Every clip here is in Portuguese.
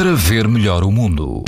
para ver melhor o mundo.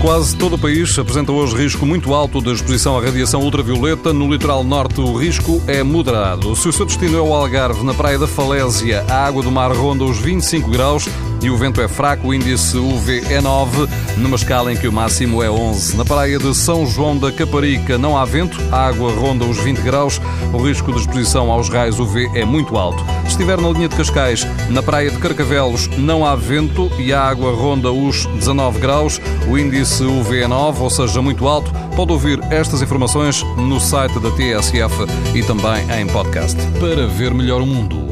Quase todo o país apresenta hoje risco muito alto de exposição à radiação ultravioleta. No litoral norte, o risco é moderado. Se o seu destino é o Algarve, na Praia da Falésia, a água do mar ronda os 25 graus e o vento é fraco, o índice UV é 9, numa escala em que o máximo é 11. Na praia de São João da Caparica não há vento, a água ronda os 20 graus, o risco de exposição aos raios UV é muito alto. Se estiver na linha de Cascais, na praia de Carcavelos não há vento e a água ronda os 19 graus, o índice UV é 9, ou seja, muito alto. Pode ouvir estas informações no site da TSF e também em podcast. Para ver melhor o mundo,